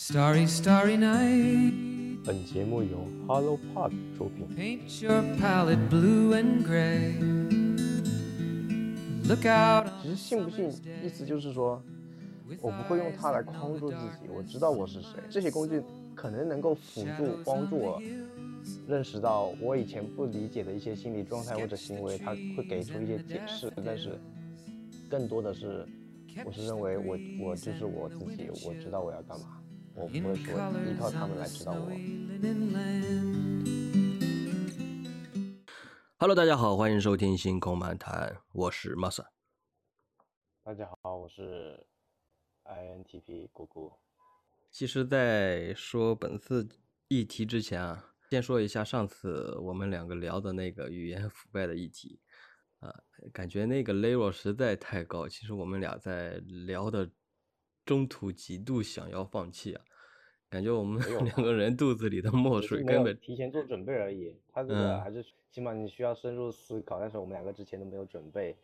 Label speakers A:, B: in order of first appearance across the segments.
A: Starry, starry night.
B: 本节目由 Hello Pod 出品。
A: Paint your palette blue and gray. Look out
B: 其实信不信，意思就是说，我不会用它来框住自己，我知道我是谁。这些工具可能能够辅助帮助我认识到我以前不理解的一些心理状态或者行为，它会给出一些解释。但是更多的是，我是认为我我就是我自己，我知道我要干嘛，我不会说依靠他们来指导我。
C: Hello，大家好，欢迎收听星空漫谈，我是 Masa。
B: 大家好，我是 INTP 姑姑。
C: 其实，在说本次议题之前啊，先说一下上次我们两个聊的那个语言腐败的议题，啊，感觉那个 level 实在太高。其实我们俩在聊的中途极度想要放弃啊，感觉我们 两个人肚子里的墨水根本
B: 提前做准备而已。他这个
C: 嗯
B: 还是起码你需要深入思考，但是我们两个之前都没有准备，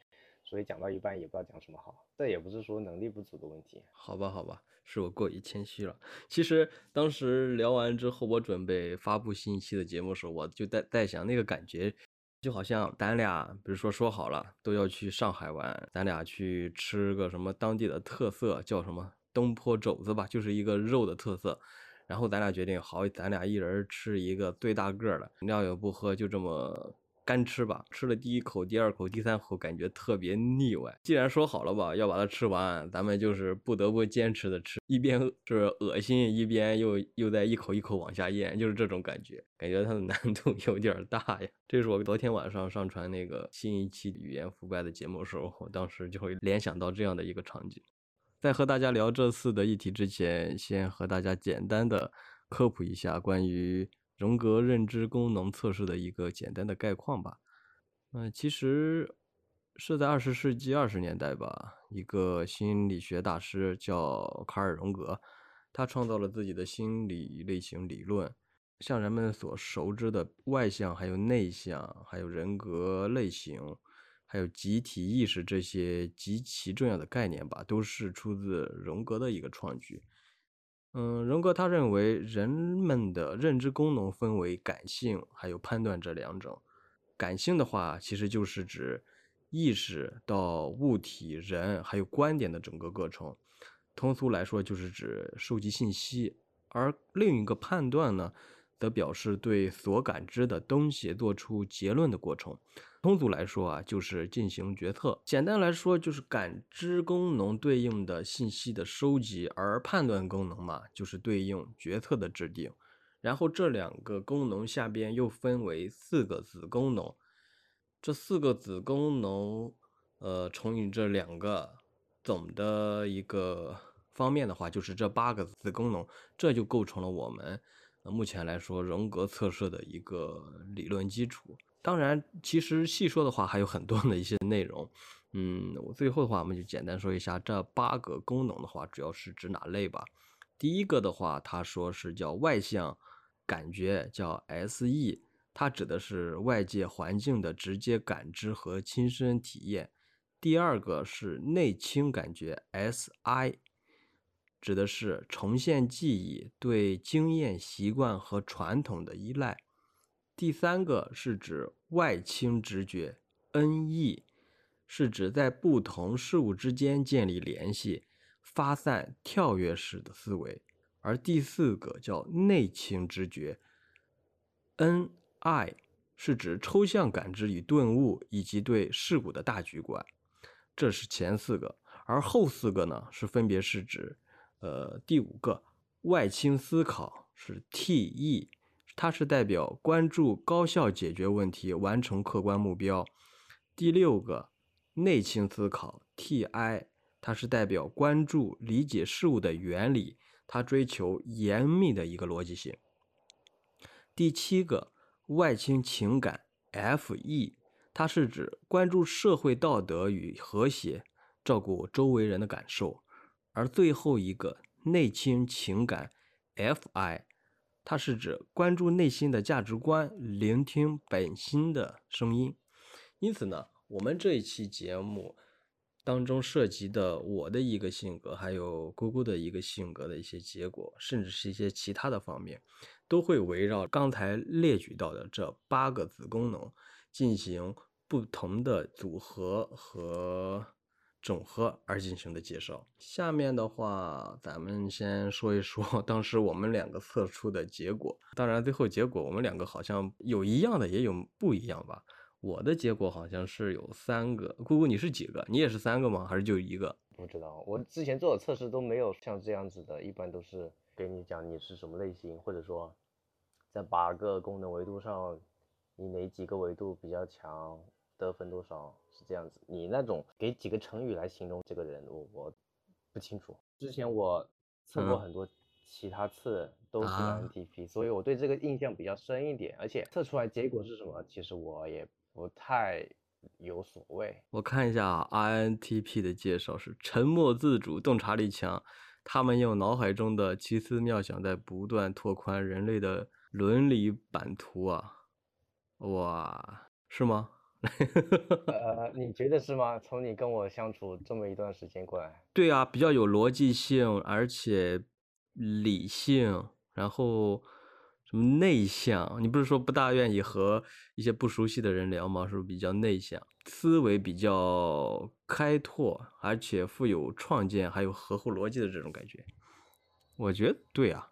B: 所以讲到一半也不知道讲什么好。这也不是说能力不足的问题。
C: 好吧，好吧，是我过于谦虚了。其实当时聊完之后，我准备发布新一期的节目时候，我就在在想，那个感觉就好像咱俩，比如说说好了都要去上海玩，咱俩去吃个什么当地的特色，叫什么东坡肘子吧，就是一个肉的特色。然后咱俩决定，好，咱俩一人吃一个最大个儿的，饮料也不喝，就这么干吃吧。吃了第一口、第二口、第三口，感觉特别腻歪。既然说好了吧，要把它吃完，咱们就是不得不坚持的吃，一边就是恶心，一边又又在一口一口往下咽，就是这种感觉。感觉它的难度有点大呀。这是我昨天晚上上传那个新一期语言腐败的节目的时候，我当时就会联想到这样的一个场景。在和大家聊这次的议题之前，先和大家简单的科普一下关于荣格认知功能测试的一个简单的概况吧。嗯、其实是在二十世纪二十年代吧，一个心理学大师叫卡尔·荣格，他创造了自己的心理类型理论，像人们所熟知的外向、还有内向、还有人格类型。还有集体意识这些极其重要的概念吧，都是出自荣格的一个创举。嗯，荣格他认为人们的认知功能分为感性还有判断这两种。感性的话，其实就是指意识到物体、人还有观点的整个过程。通俗来说，就是指收集信息。而另一个判断呢，则表示对所感知的东西做出结论的过程。通俗来说啊，就是进行决策。简单来说，就是感知功能对应的信息的收集，而判断功能嘛，就是对应决策的制定。然后这两个功能下边又分为四个子功能，这四个子功能，呃，乘以这两个总的一个方面的话，就是这八个子功能，这就构成了我们那目前来说荣格测试的一个理论基础。当然，其实细说的话还有很多的一些内容。嗯，我最后的话，我们就简单说一下这八个功能的话，主要是指哪类吧。第一个的话，他说是叫外向感觉，叫 SE，它指的是外界环境的直接感知和亲身体验。第二个是内倾感觉 SI，指的是重现记忆、对经验、习惯和传统的依赖。第三个是指外倾直觉 NE，是指在不同事物之间建立联系、发散跳跃式的思维。而第四个叫内倾直觉 NI，是指抽象感知与顿悟以及对事物的大局观。这是前四个，而后四个呢是分别是指，呃，第五个外倾思考是 TE，它是代表关注高效解决问题、完成客观目标。第六个内倾思考 TI，它是代表关注理解事物的原理，它追求严密的一个逻辑性。第七个外倾情感 FE，它是指关注社会道德与和谐，照顾周围人的感受。而最后一个内倾情感 FI，它是指关注内心的价值观，聆听本心的声音。因此呢，我们这一期节目当中涉及的我的一个性格，还有姑姑的一个性格的一些结果，甚至是一些其他的方面，都会围绕刚才列举到的这八个子功能进行不同的组合和整合而进行的介绍。下面的话，咱们先说一说 当时我们两个测出的结果。当然，最后结果我们两个好像有一样的，也有不一样吧。我的结果好像是有三个，姑姑你是几个？你也是三个吗？还是就一个？
B: 不知道，我之前做的测试都没有像这样子的，一般都是给你讲你是什么类型，或者说在八个功能维度上，你哪几个维度比较强，得分多少是这样子。你那种给几个成语来形容这个人，我我不清楚。之前我测过
C: 嗯
B: 很多其他次都是
C: 啊
B: INTP，、所以我对这个印象比较深一点，而且测出来结果是什么，其实我也不太有所谓。
C: 我看一下啊 INTP 的介绍是沉默自主、洞察力强，他们用脑海中的奇思妙想在不断拓宽人类的伦理版图啊！哇，是吗？
B: 呃，你觉得是吗？从你跟我相处这么一段时间过来，
C: 对啊，比较有逻辑性，而且理性，然后什么内向？你不是说不大愿意和一些不熟悉的人聊吗？是不是比较内向，思维比较开拓，而且富有创建，还有合乎逻辑的这种感觉？我觉得对啊，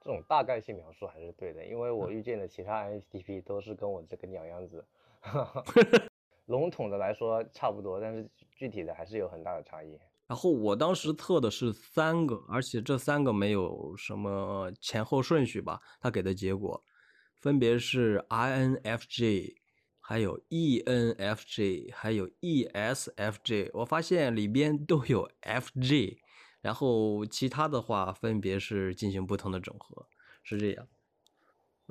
B: 这种大概性描述还是对的，因为我遇见的其他 INTP 都是跟我这个鸟样子，笼统的来说差不多，但是具体的还是有很大的差异。
C: 然后我当时测的是三个，而且这三个没有什么前后顺序吧，他给的结果分别是 INFJ，还有 ENFJ，还有 ESFJ。我发现里边都有 FJ，然后其他的话分别是进行不同的整合，是这样。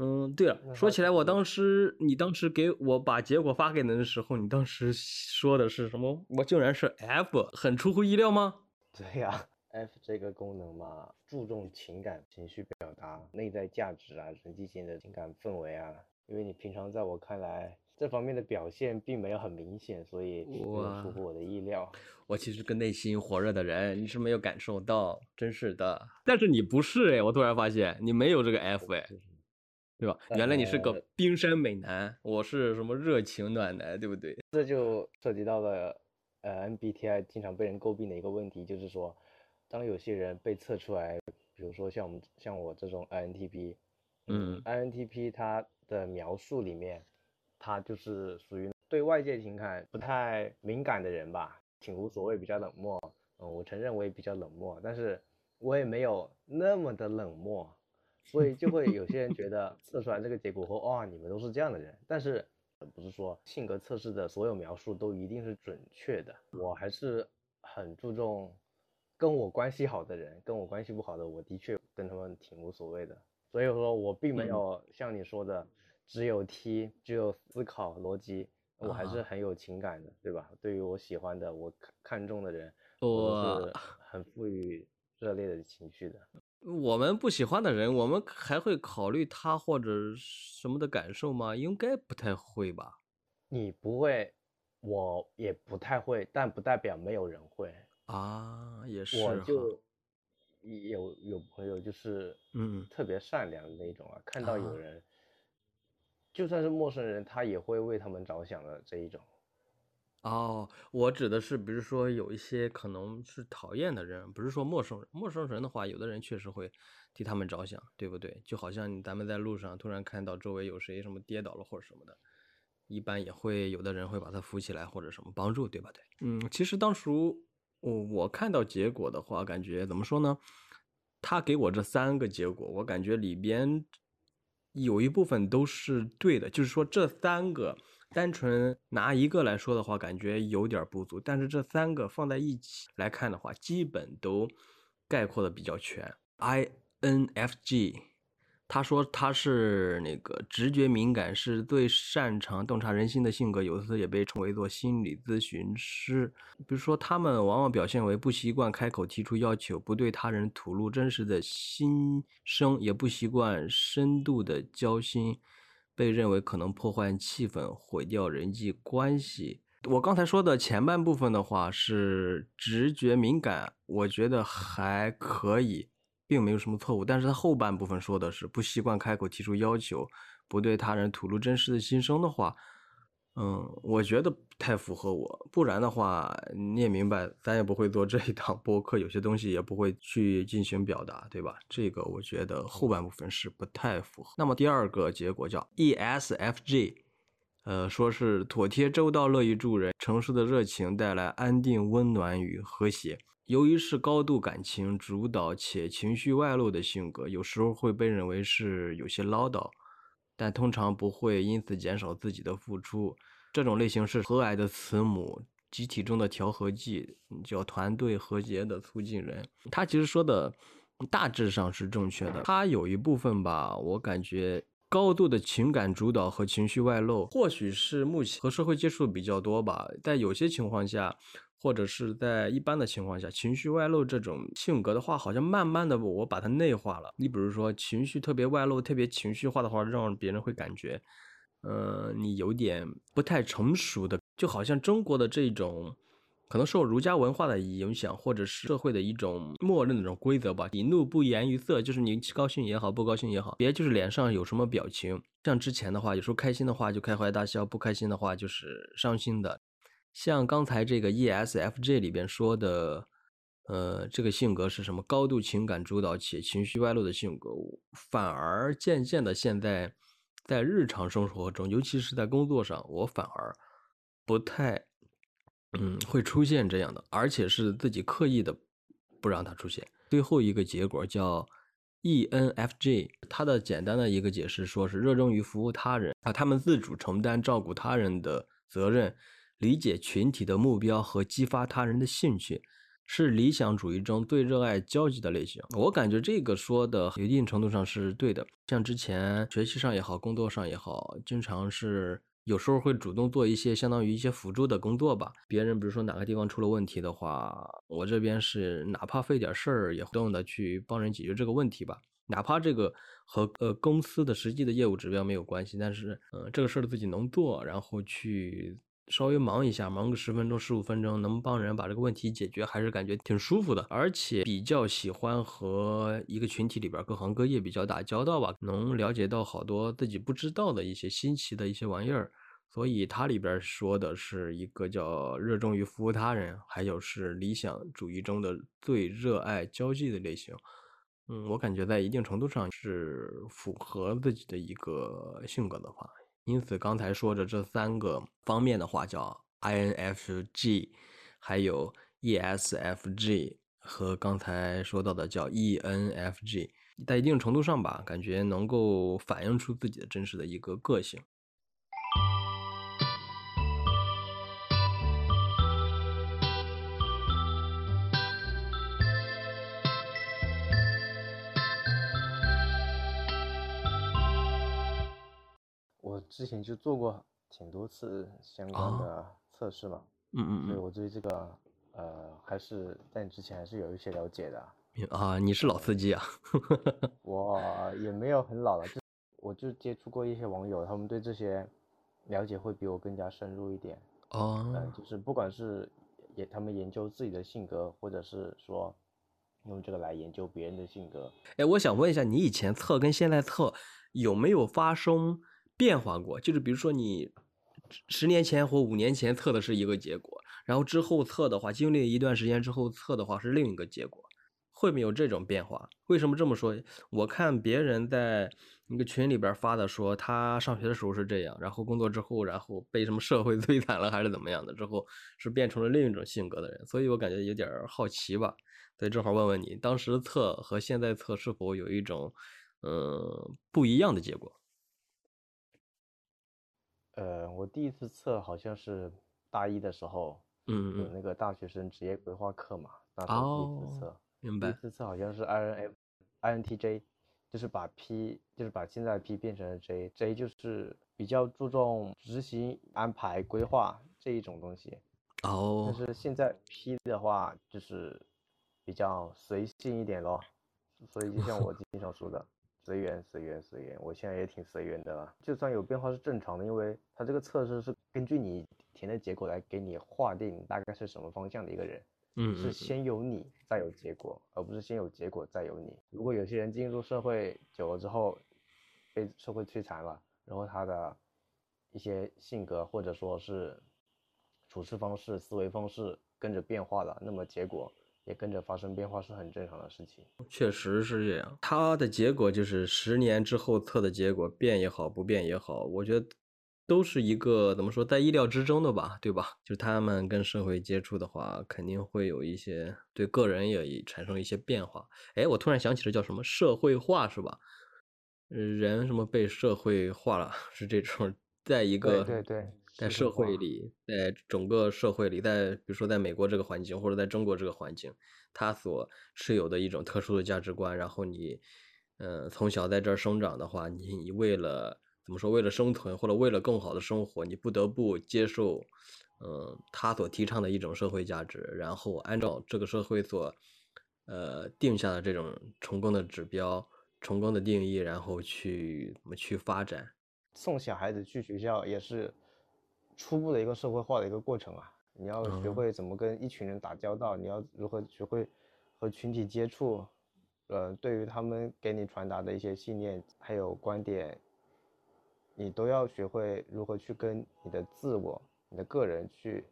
C: 嗯，对了，说起来，我当时你当时给我把结果发给你的时候，你当时说的是什么？我竟然是 F，很出乎意料吗？
B: 对呀、f 这个功能嘛，注重情感、情绪表达、内在价值啊，人际间的情感氛围啊。因为你平常在我看来，这方面的表现并没有很明显，所以出乎我的意料。
C: 我其实个内心火热的人，你是没有感受到，真是的。但是你不是哎，我突然发现你没有这个 F 哎，对吧？原来你是个
B: 呃
C: 冰山美男，我是什么热情暖男，对不对？
B: 这就涉及到了呃 MBTI 经常被人诟病的一个问题，就是说，当有些人被测出来，比如说像我们像我这种 INTP，
C: 嗯
B: INTP 它的描述里面，他就是属于对外界情感不太敏感的人吧，挺无所谓，比较冷漠。嗯，我承认我也比较冷漠，但是我也没有那么的冷漠，所以 就会有些人觉得测出来这个结果后，哇，你们都是这样的人，但是不是说性格测试的所有描述都一定是准确的，我还是很注重跟我关系好的人，跟我关系不好的，我的确跟他们挺无所谓的。所以说我并没
C: 嗯
B: 有像你说的，只有 T，只有思考逻辑，我还是
C: 啊
B: 很有情感的，对吧？对于我喜欢的、我看看重的人，
C: 我
B: 是很赋予热烈的情绪的。
C: 我们不喜欢的人，我们还会考虑他或者什么的感受吗？应该不太会吧？
B: 你不会，我也不太会，但不代表没有人会。
C: 啊，也是哈
B: 我就有有朋友就是
C: 嗯
B: 特别善良的那种啊，看到有
C: 啊
B: 人，就算是陌生人，他也会为他们着想的这一种。
C: 哦，我指的是，比如说有一些可能是讨厌的人，不是说陌生人。陌生人的话，有的人确实会替他们着想，对不对？就好像咱们在路上突然看到周围有谁什么跌倒了或者什么的，一般也会有的人会把他扶起来或者什么帮助，对吧？对，嗯，其实当时我我看到结果的话，感觉怎么说呢？他给我这三个结果，我感觉里边有一部分都是对的，就是说这三个单纯拿一个来说的话，感觉有点不足，但是这三个放在一起来看的话，基本都概括的比较全。INFG，他说他是那个直觉敏感，是最擅长洞察人心的性格，有时也被称为做心理咨询师。比如说，他们往往表现为不习惯开口提出要求，不对他人吐露真实的心声，也不习惯深度的交心，被认为可能破坏气氛、毁掉人际关系。我刚才说的前半部分的话是直觉敏感，我觉得还可以，并没有什么错误。但是他后半部分说的是不习惯开口提出要求，不对他人吐露真实的心声的话，嗯，我觉得不太符合我。不然的话，你也明白，咱也不会做这一档播客，有些东西也不会去进行表达，对吧？这个我觉得后半部分是不太符合。那么第二个结果叫 ESFJ。呃，说是妥帖周到、乐于助人，城市的热情带来安定、温暖与和谐。由于是高度感情主导且情绪外露的性格，有时候会被认为是有些唠叨，但通常不会因此减少自己的付出。这种类型是和蔼的慈母，集体中的调和剂，叫团队和谐的促进人。他其实说的大致上是正确的，他有一部分吧，我感觉。高度的情感主导和情绪外露，或许是目前和社会接触比较多吧。在有些情况下，或者是在一般的情况下，情绪外露这种性格的话，好像慢慢的我把它内化了。你比如说，情绪特别外露、特别情绪化的话，让别人会感觉，呃，你有点不太成熟的，就好像中国的这种。可能受儒家文化的影响，或者是社会的一种默认的这种规则吧。喜怒不言于色，就是你高兴也好，不高兴也好，别就是脸上有什么表情。像之前的话，有时候开心的话就开怀大笑，不开心的话就是伤心的。像刚才这个 ESFJ 里边说的，呃，这个性格是什么？高度情感主导且情绪外露的性格，反而渐渐的现在在日常生活中，尤其是在工作上，我反而不太。嗯，会出现这样的，而且是自己刻意的不让它出现。最后一个结果叫 ENFJ，它的简单的一个解释说是热衷于服务他人啊，他们自主承担照顾他人的责任，理解群体的目标和激发他人的兴趣，是理想主义中最热爱交际的类型。我感觉这个说的一定程度上是对的，像之前学习上也好，工作上也好，经常是。有时候会主动做一些相当于一些辅助的工作吧。别人比如说哪个地方出了问题的话，我这边是哪怕费点事儿也主动的去帮人解决这个问题吧。哪怕这个和呃公司的实际的业务指标没有关系，但是呃这个事儿自己能做，然后去稍微忙一下，忙个十分钟十五分钟，能帮人把这个问题解决，还是感觉挺舒服的。而且比较喜欢和一个群体里边各行各业比较打交道吧，能了解到好多自己不知道的一些新奇的一些玩意儿。所以它里边说的是一个叫热衷于服务他人，还有是理想主义中的最热爱交际的类型。嗯，我感觉在一定程度上是符合自己的一个性格的话。因此刚才说的这三个方面的话，叫 INFJ，还有 ESFJ 和刚才说到的叫 ENFJ，在一定程度上吧，感觉能够反映出自己的真实的一个个性。
B: 之前就做过挺多次相关的测试嘛，
C: 嗯嗯嗯，
B: 所以我对这个呃还是在你之前还是有一些了解的。
C: 啊，你是老司机啊？
B: 我也没有很老了，就我就接触过一些网友，他们对这些了解会比我更加深入一点。
C: 哦，
B: 嗯，就是不管是也他们研究自己的性格，或者是说用这个来研究别人的性格。
C: 哎，我想问一下，你以前测跟现在测有没有发生？变化过，就是比如说你十年前或五年前测的是一个结果，然后之后测的话，经历一段时间之后测的话是另一个结果，会不会有这种变化？为什么这么说？我看别人在一个群里边发的，说他上学的时候是这样，然后工作之后，然后被什么社会 摧残了还是怎么样的，之后是变成了另一种性格的人，所以我感觉有点好奇吧，所以正好问问你，当时测和现在测是否有一种嗯不一样的结果？
B: 呃，我第一次测好像是大一的时候，
C: 嗯
B: 有那个大学生职业规划课嘛，那时候第一次测，
C: 明白。
B: 第一次测好像是 INF，INTJ，就是把 P，就是把现在 P 变成了 J，J 就是比较注重执行、安排、规划这一种东西。
C: 哦。
B: 但是现在 P 的话就是比较随性一点咯，所以就像我 经常说的。随缘，随缘，随缘。我现在也挺随缘的了，就算有变化是正常的，因为它这个测试是根据你填的结果来给你划定大概是什么方向的一个人。
C: 嗯，
B: 是先有你再有结果，而不是先有结果再有你。如果有些人进入社会久了之后，被社会摧残了，然后他的一些性格或者说是处事方式、思维方式跟着变化了，那么结果也跟着发生变化是很正常的事情。
C: 确实是这样，它的结果就是十年之后测的结果变也好，不变也好，我觉得。都是一个怎么说，在意料之中的吧，对吧？就是他们跟社会接触的话，肯定会有一些对个人也产生一些变化。哎，我突然想起了叫什么社会化，是吧？人什么被社会化了，是这种，在一个
B: 对对，
C: 在社会里，在整个社会里，在比如说在美国这个环境，或者在中国这个环境，他所持有的一种特殊的价值观，然后你，嗯，从小在这儿生长的话，你你为了。怎么说？为了生存，或者为了更好的生活，你不得不接受，嗯，他所提倡的一种社会价值，然后按照这个社会所，呃，定下的这种成功的指标、成功的定义，然后去怎么去发展。
B: 送小孩子去学校也是初步的一个社会化的一个过程啊！你要学会怎么跟一群人打交道，你要如何学会和群体接触，呃，对于他们给你传达的一些信念还有观点。你都要学会如何去跟你的自我、你的个人去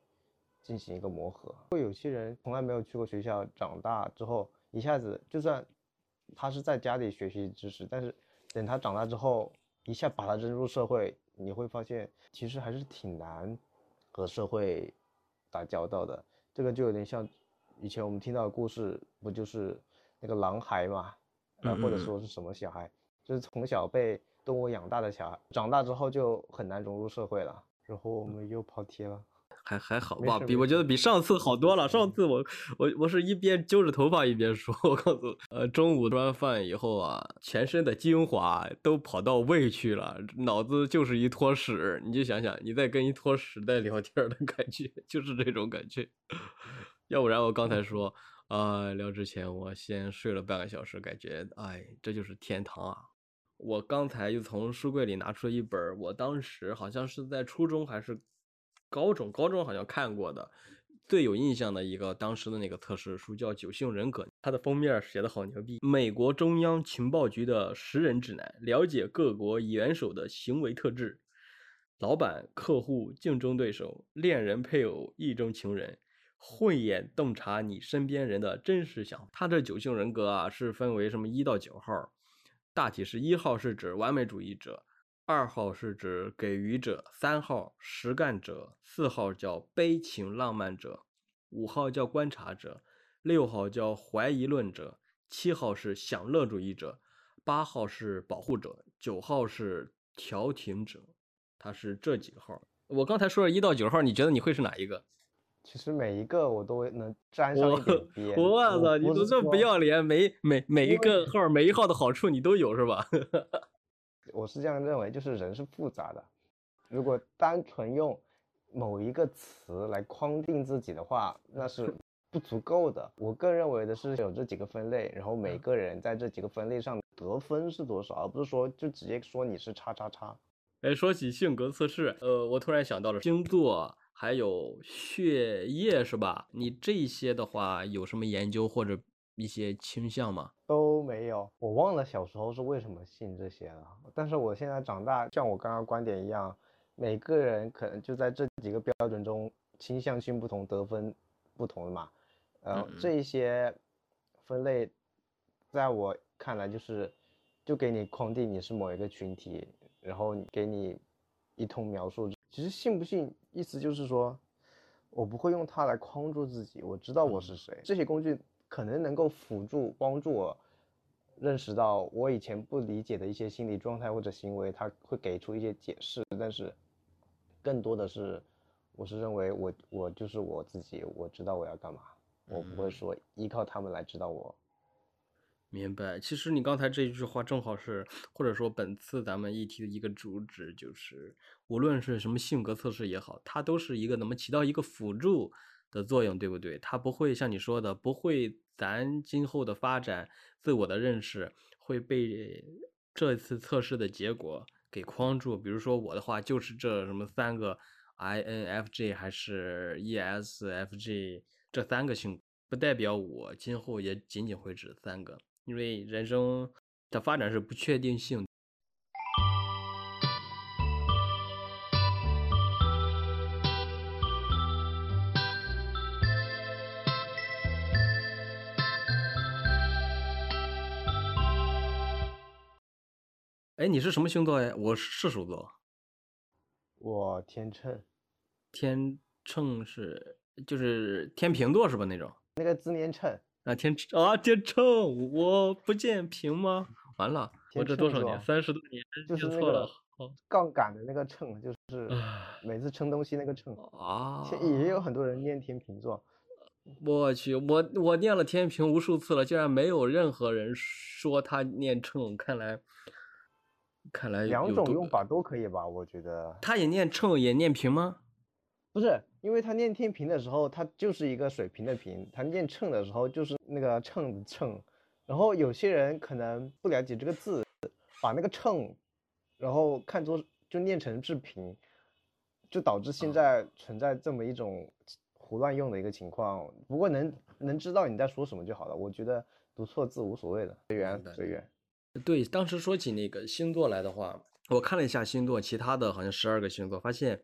B: 进行一个磨合。会有些人从来没有去过学校，长大之后一下子，就算他是在家里学习知识，但是等他长大之后，一下把他扔入社会，你会发现其实还是挺难和社会打交道的。这个就有点像以前我们听到的故事，不就是那个狼孩嘛？啊，或者说是什么小孩，就是从小被。动物养大的小孩，长大之后就很难融入社会了。然后我们又跑题了，
C: 还还好吧？比我觉得比上次好多了。上次我我我是一边揪着头发一边说，我告诉，呃，中午吃完饭以后啊，全身的精华都跑到胃去了，脑子就是一坨屎。你就想想，你在跟一坨屎在聊天的感觉，就是这种感觉。要不然我刚才说，啊，聊之前我先睡了半个小时，感觉，哎，这就是天堂啊。我刚才又从书柜里拿出了一本，我当时好像是在初中还是高中，高中好像看过的，最有印象的一个当时的那个测试书叫《九型人格》，它的封面写的好牛逼，美国中央情报局的识人指南，了解各国元首的行为特质，老板、客户、竞争对手、恋人、配偶、意中情人，慧眼洞察你身边人的真实想法。他这九型人格啊，是分为什么一到九号。大体是一号是指完美主义者，二号是指给予者，三号实干者，四号叫悲情浪漫者，五号叫观察者，六号叫怀疑论者，七号是享乐主义者，八号是保护者，九号是调停者。他是这几个号。我刚才说了一到九号，你觉得你会是哪一个？
B: 其实每一个我都能沾上一点边。
C: 我操，你都这么不要脸，每每每一个号每一号的好处你都有是吧？
B: 我是这样认为，就是人是复杂的，如果单纯用某一个词来框定自己的话，那是不足够的。我更认为的是有这几个分类，然后每个人在这几个分类上得分是多少，而不是说就直接说你是叉叉叉。
C: 哎，说起性格测试，呃，我突然想到了星座。还有血液是吧？你这些的话有什么研究或者一些倾向吗？
B: 都没有，我忘了小时候是为什么信这些了。但是我现在长大，像我刚刚观点一样，每个人可能就在这几个标准中倾向性不同，得分不同的嘛。呃，这一些分类，在我看来就是就给你框定你是某一个群体，然后给你一通描述。其实信不信，意思就是说，我不会用它来框住自己。我知道我是谁，这些工具可能能够辅助帮助我认识到我以前不理解的一些心理状态或者行为，他会给出一些解释。但是，更多的是，我是认为我我就是我自己，我知道我要干嘛，我不会说依靠他们来指导我。
C: 明白，其实你刚才这一句话正好是，或者说本次咱们议题的一个主旨，就是无论是什么性格测试也好，它都是一个能么起到一个辅助的作用，对不对？它不会像你说的，不会咱今后的发展、自我的认识会被这次测试的结果给框住。比如说我的话，就是这什么三个 INFJ 还是 ESFJ 这三个性格，不代表我今后也仅仅会指三个，因为人生的发展是不确定性。哎，你是什么星座呀？我是射手座，
B: 我天秤，
C: 天秤是就是天平座是吧？那种
B: 那个字念秤，
C: 啊天啊天秤，我不见平吗？完了，我这多少年？三十多年，
B: 就是
C: 错了
B: 个。杠杆的那个秤，就是每次称东西那个秤。
C: 啊！
B: 也有很多人念天秤座，
C: 我去，我我念了天平无数次了，竟然没有任何人说他念秤，看来看来
B: 两种用法都可以吧？我觉得
C: 他也念秤，也念平吗？
B: 不是，因为他念天平的时候，它就是一个水平的平；他念秤的时候，就是那个秤的秤。然后有些人可能不了解这个字，把那个秤，然后看作就念成是平，就导致现
C: 啊
B: 在存在这么一种胡乱用的一个情况。不过能能知道你在说什么就好了，我觉得读错字无所谓的，随缘随缘。
C: 对，当时说起那个星座来的话，我看了一下星座，其他的好像十二个星座，发现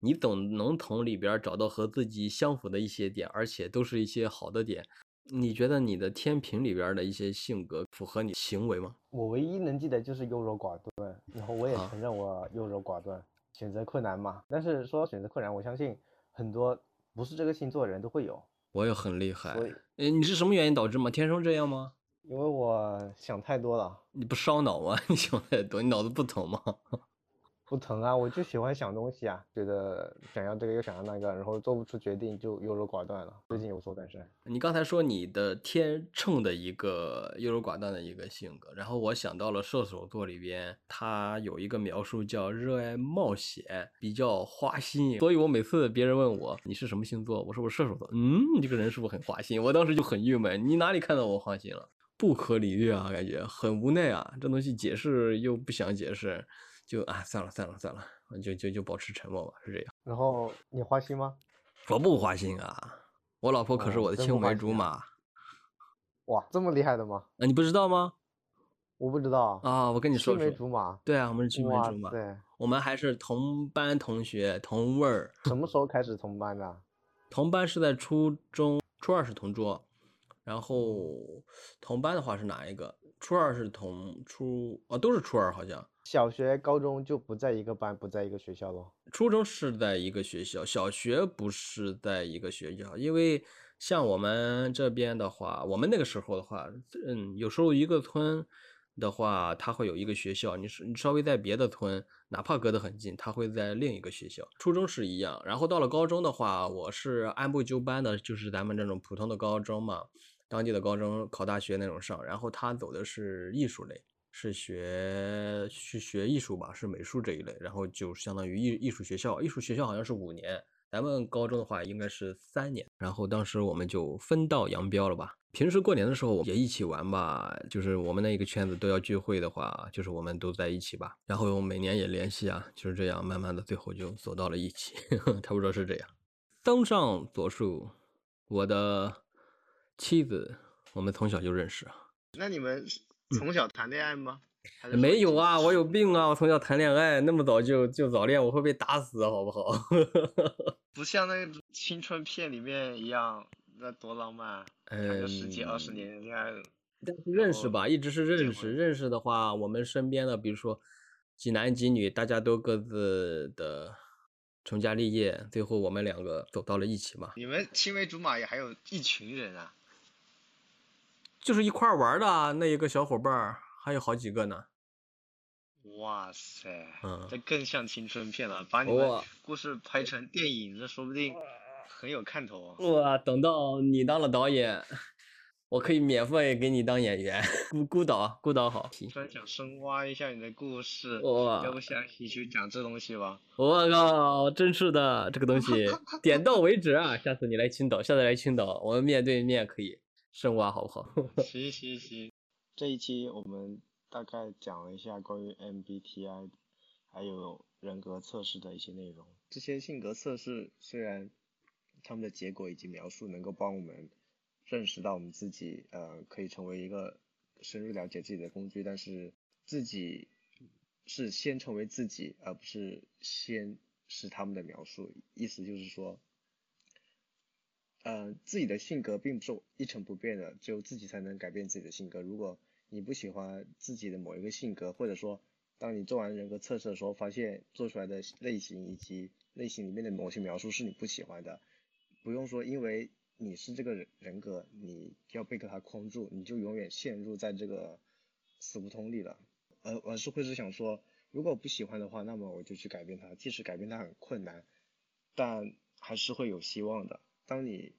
C: 你总能从里边找到和自己相符的一些点，而且都是一些好的点。你觉得你的天平里边的一些性格符合你行为吗？
B: 我唯一能记得就是优柔寡断，然后我也
C: 啊
B: 承认我优柔寡断，选择困难嘛。但是说到选择困难，我相信很多不是这个星座的人都会有，
C: 我也很厉害。
B: 所以
C: 呃，你是什么原因导致吗？天生这样吗？
B: 因为我想太多了，
C: 你不烧脑吗？你想太多，你脑子不疼吗？
B: 不疼啊，我就喜欢想东西啊，觉得想要这个又想要那个，然后做不出决定就优柔寡断了。最近有所改善。
C: 你刚才说你的天秤的一个优柔寡断的一个性格，然后我想到了射手座里边，他有一个描述叫热爱冒险，比较花心，所以我每次别人问我你是什么星座，我说我射手座，嗯，你这个人是不是很花心？我当时就很郁闷，你哪里看到我花心了？不可理喻啊，感觉很无奈啊，这东西解释又不想解释，就啊算了算了算了，就就就保持沉默吧，是这样。
B: 然后你花心吗？
C: 我不花心啊，我老婆可是我的青梅竹马。
B: 哇，这么厉害的吗？
C: 啊，你不知道吗？
B: 我不知道啊。
C: 啊，我跟你说
B: 青梅，竹马。
C: 对啊，我们是青梅竹马，
B: 塞，
C: 我们还是同班同学，同位儿。
B: 什么时候开始同班的？
C: 同班是在初中，初二是同桌，然后同班的话是哪一个？初二是同初，哦，都是初二好像。
B: 小学、高中就不在一个班，不在一个学校喽。
C: 初中是在一个学校，小学不是在一个学校，因为像我们这边的话，我们那个时候的话，嗯，有时候一个村的话，它会有一个学校，你是你稍微在别的村，哪怕隔得很近，它会在另一个学校。初中是一样，然后到了高中的话，我是按部就班的，就是咱们这种普通的高中嘛，当地的高中考大学那种上，然后他走的是艺术类。是学去学艺术吧，是美术这一类，然后就相当于艺艺术学校，艺术学校好像是五年，咱们高中的话应该是三年，然后当时我们就分道扬镳了吧。平时过年的时候也一起玩吧，就是我们那一个圈子都要聚会的话，就是我们都在一起吧，然后每年也联系啊，就是这样，慢慢的最后就走到了一起，呵 呵差不多是这样。登上左树，我的妻子，我们从小就认识啊。
B: 那你们从小谈恋爱吗？
C: 没有啊，我有病啊！我从小谈恋爱，那么早就就早恋，我会被打死，好不好？
B: 不像那个青春片里面一样，那多浪漫，谈个十几二十
C: 嗯
B: 年恋爱。
C: 但是认识吧，一直是认识。认识的话，我们身边的，比如说几男几女，大家都各自的成家立业，最后我们两个走到了一起嘛，
B: 你们青梅竹马也还有一群人啊？
C: 就是一块玩的啊那一个小伙伴，还有好几个呢。
B: 哇塞，
C: 嗯
B: 这更像青春片了，把你们故事拍成电影，这说不定很有看头啊。
C: 哇，等到你当了导演，我可以免费给你当演员，孤孤岛，孤岛好。
B: 突然想深挖一下你的故事，
C: 哇
B: 要不下期去讲这东西吧？
C: 我靠，真是的，这个东西点到为止啊！下次你来青岛，下次来青岛，我们面对面可以深挖，好不好？
B: 行行行，这一期我们大概讲了一下关于 MBTI，还有人格测试的一些内容。这些性格测试虽然他们的结果以及描述能够帮我们认识到我们自己，呃，可以成为一个深入了解自己的工具，但是自己是先成为自己，而不是先是他们的描述。意思就是说，呃，自己的性格并不是一成不变的，只有自己才能改变自己的性格。如果你不喜欢自己的某一个性格，或者说，当你做完人格测试的时候，发现做出来的类型以及类型里面的某些描述是你不喜欢的，不用说，因为你是这个人人格，你要被它框住，你就永远陷入在这个死胡同里了。而而是会是想说，如果不喜欢的话，那么我就去改变它，即使改变它很困难，但还是会有希望的。当你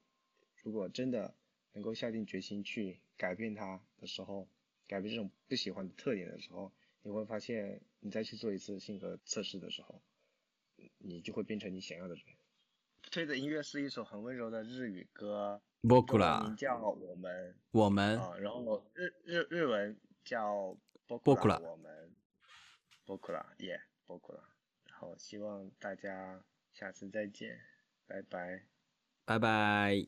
B: 如果真的能够下定决心去改变它的时候，改变这种不喜欢的特点的时候，你会发现，你再去做一次性格测试的时候，你就会变成你想要的人。推的音乐是一首很温柔的日语歌，中文名叫我们，
C: 我们
B: 啊，然后日日日文叫
C: 波库拉，
B: 我们波库拉耶波库拉，然后希望大家下次再见，拜拜。
C: 拜拜。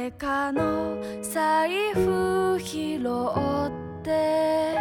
D: 誰かの財布拾って